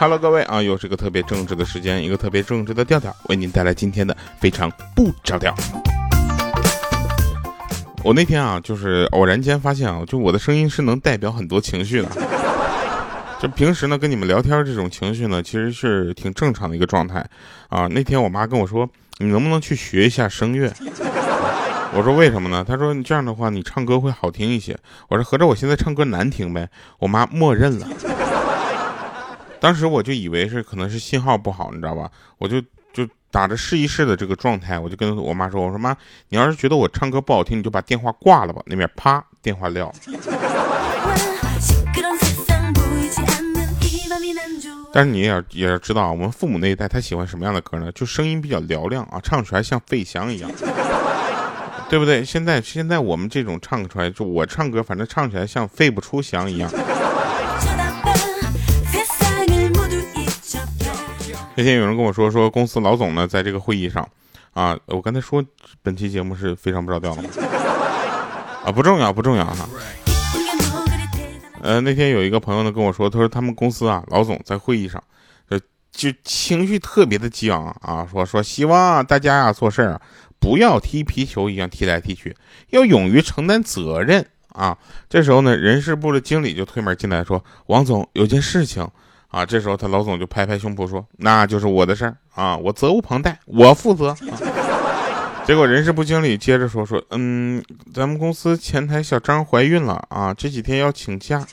Hello，各位啊，又是个特别正直的时间，一个特别正直的调调，为您带来今天的非常不着调。我那天啊，就是偶然间发现啊，就我的声音是能代表很多情绪的。就平时呢，跟你们聊天这种情绪呢，其实是挺正常的一个状态啊。那天我妈跟我说，你能不能去学一下声乐？我说为什么呢？她说你这样的话，你唱歌会好听一些。我说合着我现在唱歌难听呗？我妈默认了。当时我就以为是可能是信号不好，你知道吧？我就就打着试一试的这个状态，我就跟我妈说：“我说妈，你要是觉得我唱歌不好听，你就把电话挂了吧。”那边啪，电话撂。但是你也也要知道，我们父母那一代他喜欢什么样的歌呢？就声音比较嘹亮啊，唱出来像费翔一样，对不对？现在现在我们这种唱出来，就我唱歌，反正唱起来像费不出翔一样。那天有人跟我说，说公司老总呢，在这个会议上，啊，我刚才说本期节目是非常不着调的？啊，不重要，不重要哈。呃，那天有一个朋友呢跟我说，他说他们公司啊，老总在会议上，呃，就情绪特别的激昂啊，说说希望大家啊做事啊，不要踢皮球一样踢来踢去，要勇于承担责任啊。这时候呢，人事部的经理就推门进来说，王总有件事情。啊，这时候他老总就拍拍胸脯说：“那就是我的事儿啊，我责无旁贷，我负责。”结果人事部经理接着说：“说嗯，咱们公司前台小张怀孕了啊，这几天要请假。”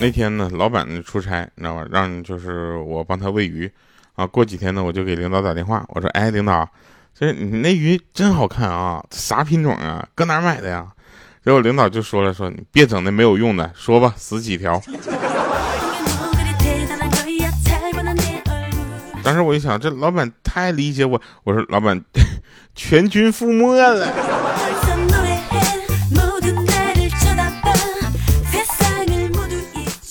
那天呢，老板出差，你知道吧？让就是我帮他喂鱼啊。过几天呢，我就给领导打电话，我说：“哎，领导。”这你那鱼真好看啊，啥品种啊？搁哪买的呀？结果领导就说了，说你别整那没有用的，说吧，死几条。当时我一想，这老板太理解我，我说老板，全军覆没了。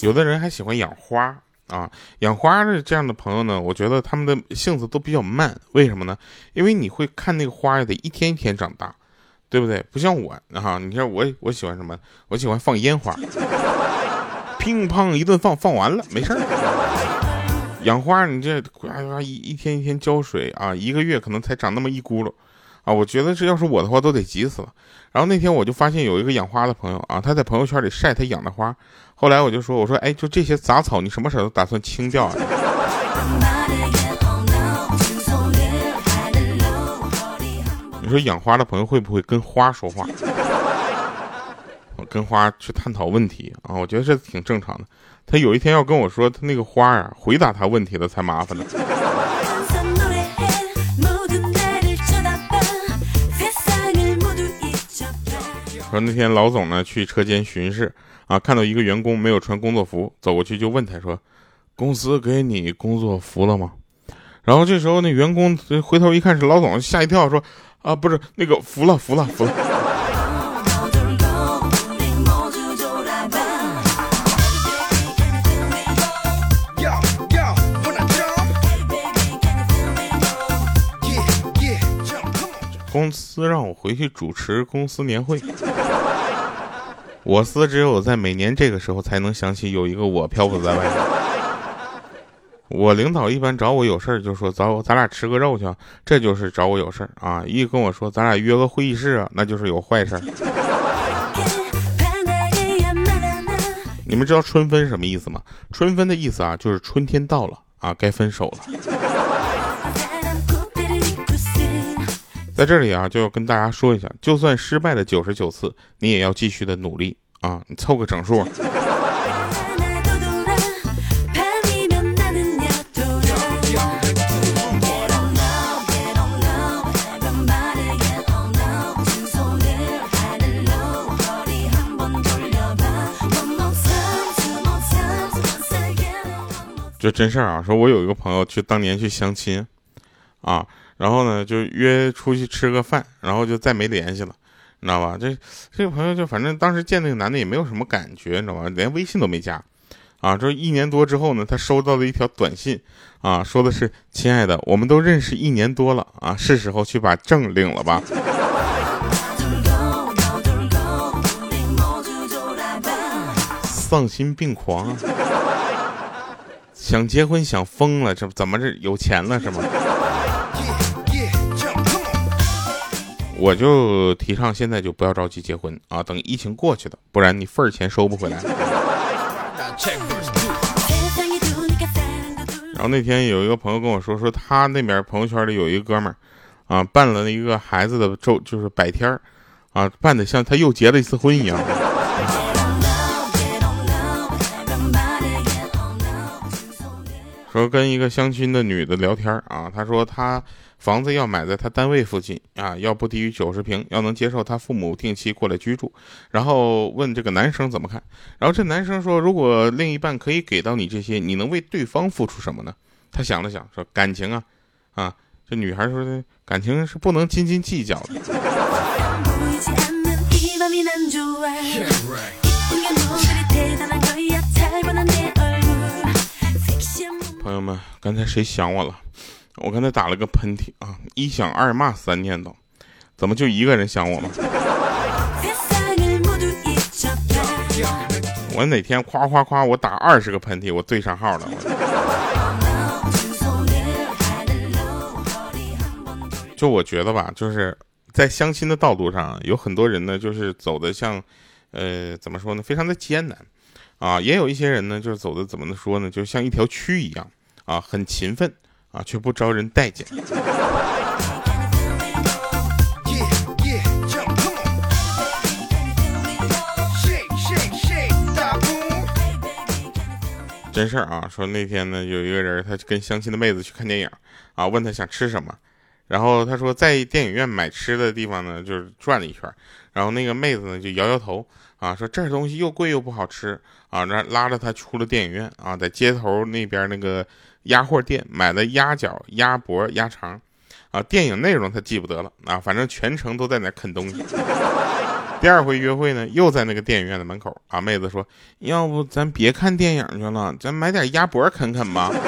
有的人还喜欢养花。啊，养花的这样的朋友呢，我觉得他们的性子都比较慢，为什么呢？因为你会看那个花得一天一天长大，对不对？不像我啊，你看我我喜欢什么？我喜欢放烟花，乒乓一顿放，放完了没事儿。养花你这呱呱一一天一天浇水啊，一个月可能才长那么一轱辘。啊，我觉得这要是我的话都得急死了。然后那天我就发现有一个养花的朋友啊，他在朋友圈里晒他养的花。后来我就说，我说，哎，就这些杂草，你什么时候打算清掉啊？你说养花的朋友会不会跟花说话？我跟花去探讨问题啊，我觉得这挺正常的。他有一天要跟我说，他那个花啊，回答他问题了才麻烦呢。说那天老总呢去车间巡视啊，看到一个员工没有穿工作服，走过去就问他说：“公司给你工作服了吗？”然后这时候那员工回头一看是老总，吓一跳，说：“啊，不是那个服了，服了，服了。”公司让我回去主持公司年会，我司只有在每年这个时候才能想起有一个我漂浮在外。我领导一般找我有事儿就说找我咱俩吃个肉去，这就是找我有事儿啊。一跟我说咱俩约个会议室啊，那就是有坏事儿。你们知道春分什么意思吗？春分的意思啊，就是春天到了啊，该分手了。在这里啊，就要跟大家说一下，就算失败了九十九次，你也要继续的努力啊！你凑个整数。就真事儿啊，说我有一个朋友去当年去相亲，啊。然后呢，就约出去吃个饭，然后就再没联系了，你知道吧？这这个朋友就反正当时见那个男的也没有什么感觉，你知道吧？连微信都没加，啊，这一年多之后呢，他收到了一条短信，啊，说的是：“亲爱的，我们都认识一年多了，啊，是时候去把证领了吧。”丧心病狂啊，想结婚想疯了，这怎么这有钱了是吗？我就提倡现在就不要着急结婚啊，等疫情过去了，不然你份儿钱收不回来。然后那天有一个朋友跟我说，说他那边朋友圈里有一个哥们儿，啊，办了一个孩子的周，就是百天儿，啊，办的像他又结了一次婚一样。说跟一个相亲的女的聊天啊，她说她房子要买在他单位附近啊，要不低于九十平，要能接受他父母定期过来居住。然后问这个男生怎么看，然后这男生说，如果另一半可以给到你这些，你能为对方付出什么呢？他想了想说，感情啊，啊，这女孩说的感情是不能斤斤计较的。朋友们，刚才谁想我了？我刚才打了个喷嚏啊，一想二骂三念叨，怎么就一个人想我了？我哪天夸夸夸，我打二十个喷嚏，我对上号了。就我觉得吧，就是在相亲的道路上，有很多人呢，就是走的像，呃，怎么说呢，非常的艰难。啊，也有一些人呢，就是走的怎么说呢，就像一条蛆一样，啊，很勤奋，啊，却不招人待见。真事儿啊，说那天呢，有一个人，他跟相亲的妹子去看电影，啊，问他想吃什么，然后他说在电影院买吃的地方呢，就是转了一圈，然后那个妹子呢就摇摇头。啊，说这东西又贵又不好吃啊！然后拉着他出了电影院啊，在街头那边那个鸭货店买的鸭脚、鸭脖、鸭肠，啊，电影内容他记不得了啊，反正全程都在那啃东西。第二回约会呢，又在那个电影院的门口啊，妹子说，要不咱别看电影去了，咱买点鸭脖啃啃吧。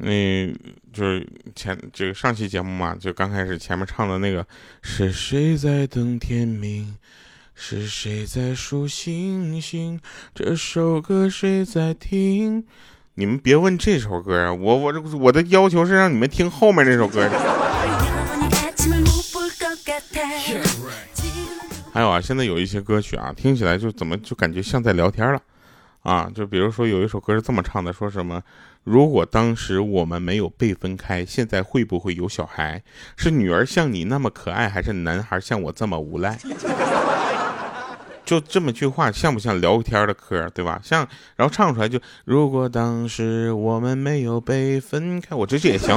那就是前这个上期节目嘛，就刚开始前面唱的那个是谁在等天明，是谁在数星星，这首歌谁在听？你们别问这首歌啊，我我这我的要求是让你们听后面那首歌。还有啊，现在有一些歌曲啊，听起来就怎么就感觉像在聊天了。啊，就比如说有一首歌是这么唱的，说什么？如果当时我们没有被分开，现在会不会有小孩？是女儿像你那么可爱，还是男孩像我这么无赖？就这么句话，像不像聊天的嗑，对吧？像，然后唱出来就，如果当时我们没有被分开，我这这也行。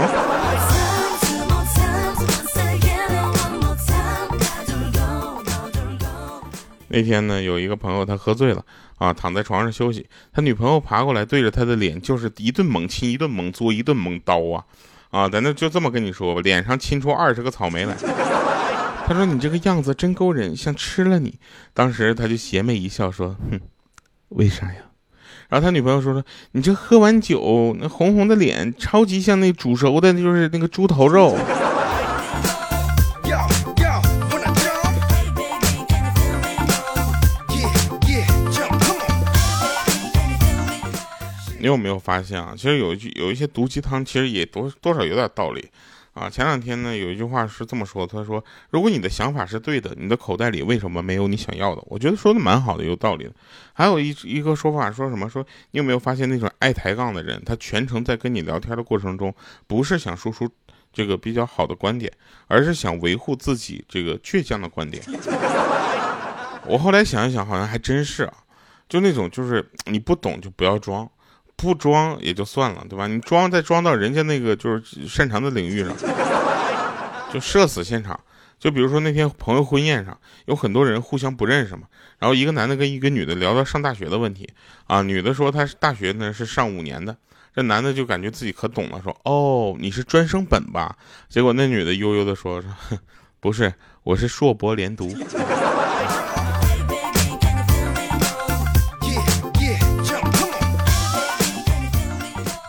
那天呢，有一个朋友他喝醉了啊，躺在床上休息，他女朋友爬过来对着他的脸就是一顿猛亲，一顿猛嘬，一顿猛叨啊啊！咱那就这么跟你说吧，脸上亲出二十个草莓来。他说：“你这个样子真勾人，像吃了你。”当时他就邪魅一笑说：“哼，为啥呀？”然后他女朋友说说：“你这喝完酒那红红的脸，超级像那煮熟的，就是那个猪头肉。”你有没有发现啊？其实有一句有一些毒鸡汤，其实也多多少有点道理啊。前两天呢，有一句话是这么说，他说：“如果你的想法是对的，你的口袋里为什么没有你想要的？”我觉得说的蛮好的，有道理的。还有一一个说法说什么？说你有没有发现那种爱抬杠的人，他全程在跟你聊天的过程中，不是想输出这个比较好的观点，而是想维护自己这个倔强的观点。我后来想一想，好像还真是啊，就那种就是你不懂就不要装。不装也就算了，对吧？你装再装到人家那个就是擅长的领域上，就社死现场。就比如说那天朋友婚宴上，有很多人互相不认识嘛。然后一个男的跟一个女的聊到上大学的问题啊，女的说她是大学呢是上五年的，这男的就感觉自己可懂了，说哦你是专升本吧？结果那女的悠悠的说说 不是，我是硕博连读。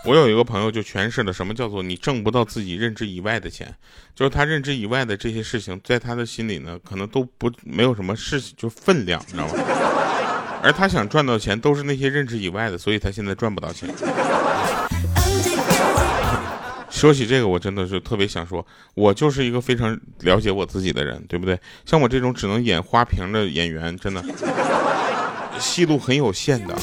我有一个朋友就诠释了什么叫做你挣不到自己认知以外的钱，就是他认知以外的这些事情，在他的心里呢，可能都不没有什么事情，就分量，你知道吗？而他想赚到钱，都是那些认知以外的，所以他现在赚不到钱。说起这个，我真的是特别想说，我就是一个非常了解我自己的人，对不对？像我这种只能演花瓶的演员，真的戏路很有限的。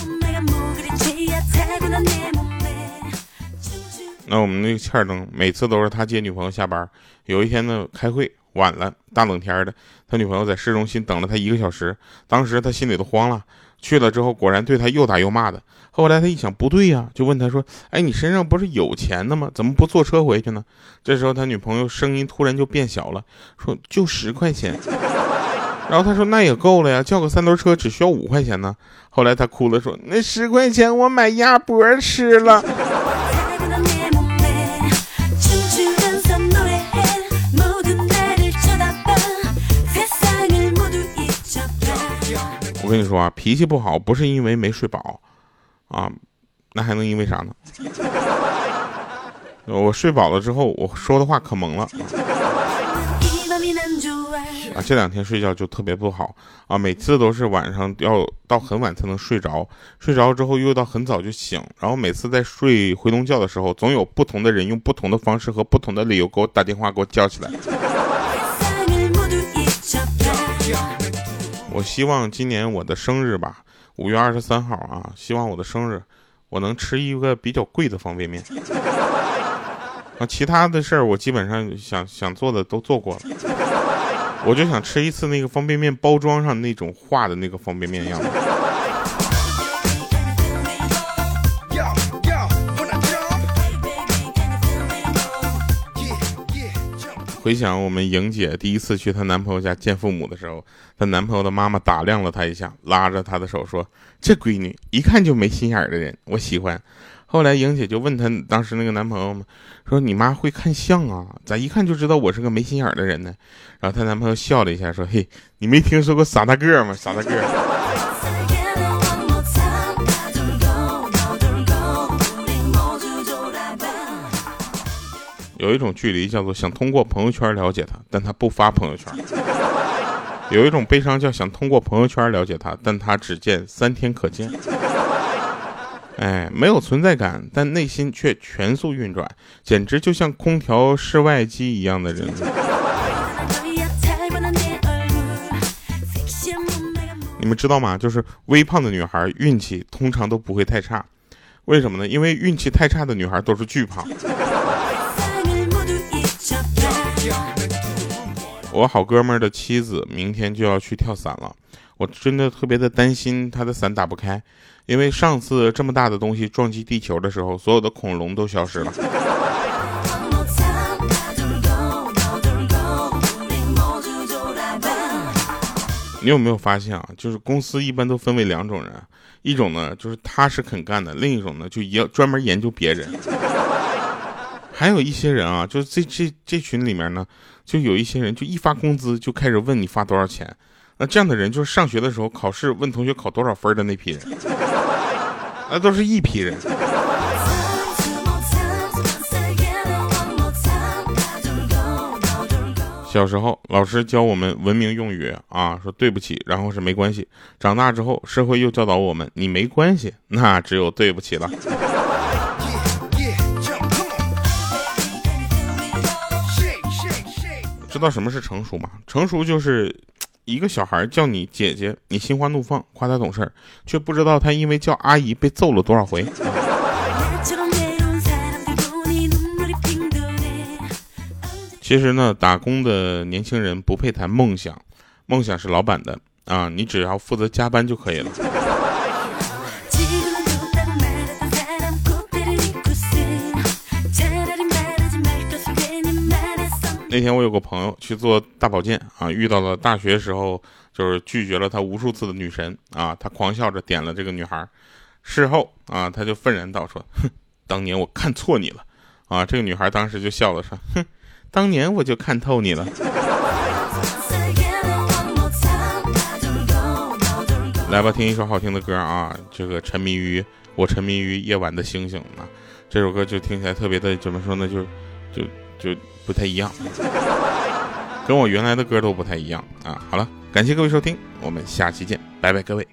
那我们那个欠儿灯，每次都是他接女朋友下班。有一天呢，开会晚了，大冷天的，他女朋友在市中心等了他一个小时，当时他心里都慌了。去了之后，果然对他又打又骂的。后来他一想，不对呀，就问他说：“哎，你身上不是有钱的吗？怎么不坐车回去呢？”这时候他女朋友声音突然就变小了，说：“就十块钱。”然后他说：“那也够了呀，叫个三轮车只需要五块钱呢。”后来他哭了说：“那十块钱我买鸭脖吃了。”我跟你说啊，脾气不好不是因为没睡饱，啊，那还能因为啥呢？我睡饱了之后，我说的话可萌了。啊，这两天睡觉就特别不好啊，每次都是晚上要到很晚才能睡着，睡着之后又到很早就醒，然后每次在睡回笼觉的时候，总有不同的人用不同的方式和不同的理由给我打电话给我叫起来。我希望今年我的生日吧，五月二十三号啊，希望我的生日，我能吃一个比较贵的方便面。啊，其他的事儿我基本上想想做的都做过了，我就想吃一次那个方便面包装上那种画的那个方便面样子。回想我们莹姐第一次去她男朋友家见父母的时候，她男朋友的妈妈打量了她一下，拉着她的手说：“这闺女一看就没心眼的人，我喜欢。”后来莹姐就问她当时那个男朋友嘛，说：“你妈会看相啊？咋一看就知道我是个没心眼的人呢？”然后她男朋友笑了一下说：“嘿，你没听说过傻大个吗？傻大个。”有一种距离叫做想通过朋友圈了解他，但他不发朋友圈；有一种悲伤叫想通过朋友圈了解他，但他只见三天可见。哎，没有存在感，但内心却全速运转，简直就像空调室外机一样的人。你们知道吗？就是微胖的女孩运气通常都不会太差，为什么呢？因为运气太差的女孩都是巨胖。我好哥们儿的妻子明天就要去跳伞了，我真的特别的担心他的伞打不开，因为上次这么大的东西撞击地球的时候，所有的恐龙都消失了。你有没有发现啊？就是公司一般都分为两种人，一种呢就是踏实肯干的，另一种呢就要专门研究别人。还有一些人啊，就是这这这群里面呢，就有一些人，就一发工资就开始问你发多少钱。那这样的人就是上学的时候考试问同学考多少分的那批人，那都是一批人。小时候老师教我们文明用语啊，说对不起，然后是没关系。长大之后社会又教导我们，你没关系，那只有对不起了。知道什么是成熟吗？成熟就是一个小孩叫你姐姐，你心花怒放，夸他懂事，却不知道他因为叫阿姨被揍了多少回。其实呢，打工的年轻人不配谈梦想，梦想是老板的啊，你只要负责加班就可以了。那天我有个朋友去做大保健啊，遇到了大学时候就是拒绝了他无数次的女神啊，他狂笑着点了这个女孩。事后啊，他就愤然道说：“哼，当年我看错你了。”啊，这个女孩当时就笑了说：“哼，当年我就看透你了。”来吧，听一首好听的歌啊！这个沉迷于我沉迷于夜晚的星星啊。这首歌就听起来特别的怎么说呢？就就就不太一样，跟我原来的歌都不太一样啊。好了，感谢各位收听，我们下期见，拜拜，各位。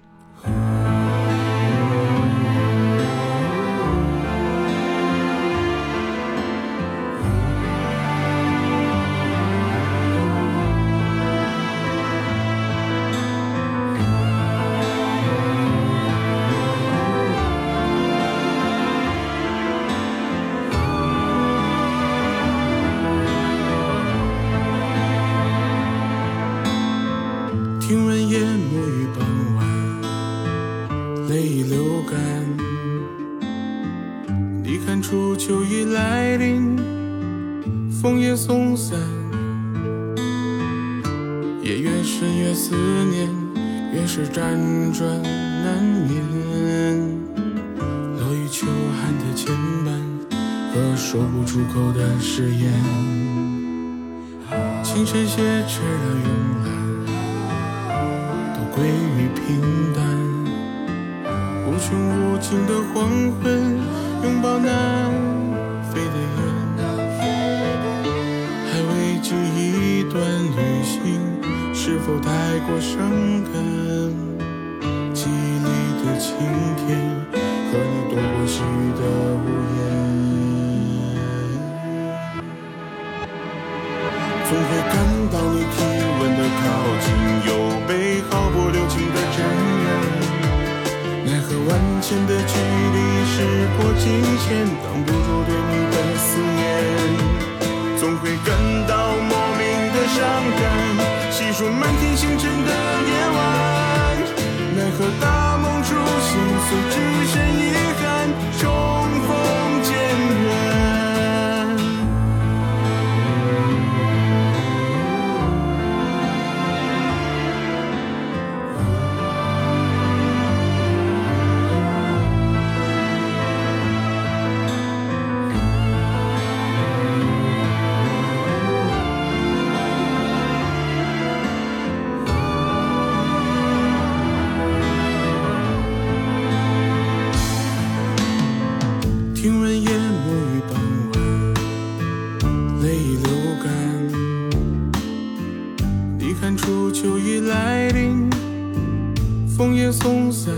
辗转难眠。落雨秋寒的牵绊和说不出口的誓言，青山斜垂的慵懒，都归于平淡。无穷无尽的黄昏，拥抱那。飞的雁，还未及一段旅行，是否太过伤感？记忆里的晴天和你躲过去的屋檐，总会感到你体温的靠近，又被毫不留情的沾染。奈何万千的距离，时过境迁，挡不住对你的。思念，总会感到莫名的伤感。可大梦初醒，虽只剩遗憾，松散，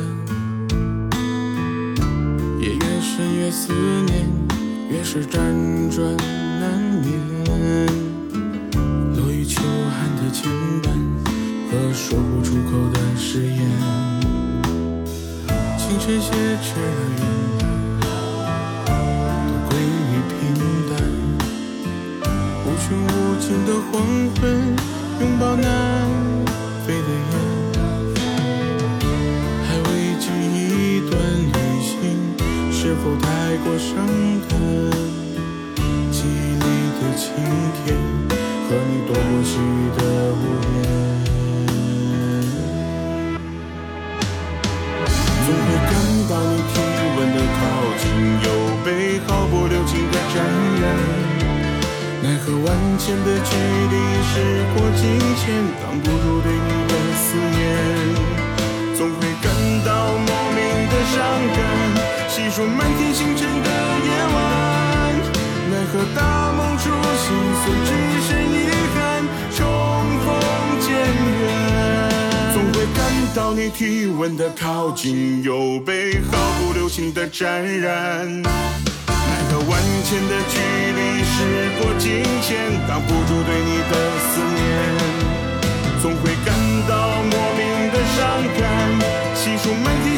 夜越深越思念，越是辗转难眠。落雨秋寒的牵绊和说不出口的誓言，青山斜垂的慵懒，都归于平淡。无穷无尽的黄昏，拥抱那否太过伤感？记忆里的晴天和你躲过雨的屋檐，总会感到你体温的靠近，又被毫不留情的沾染。奈何万千的距离，时过境迁，挡不住对你的思念，总会感到莫名的伤感。细数满天星辰的夜晚，奈何大梦初醒，虽只剩遗憾，重逢渐远。总会感到你体温的靠近，又被毫不留情的沾染。奈何万千的距离，时过境迁，挡不住对你的思念。总会感到莫名的伤感。细数满天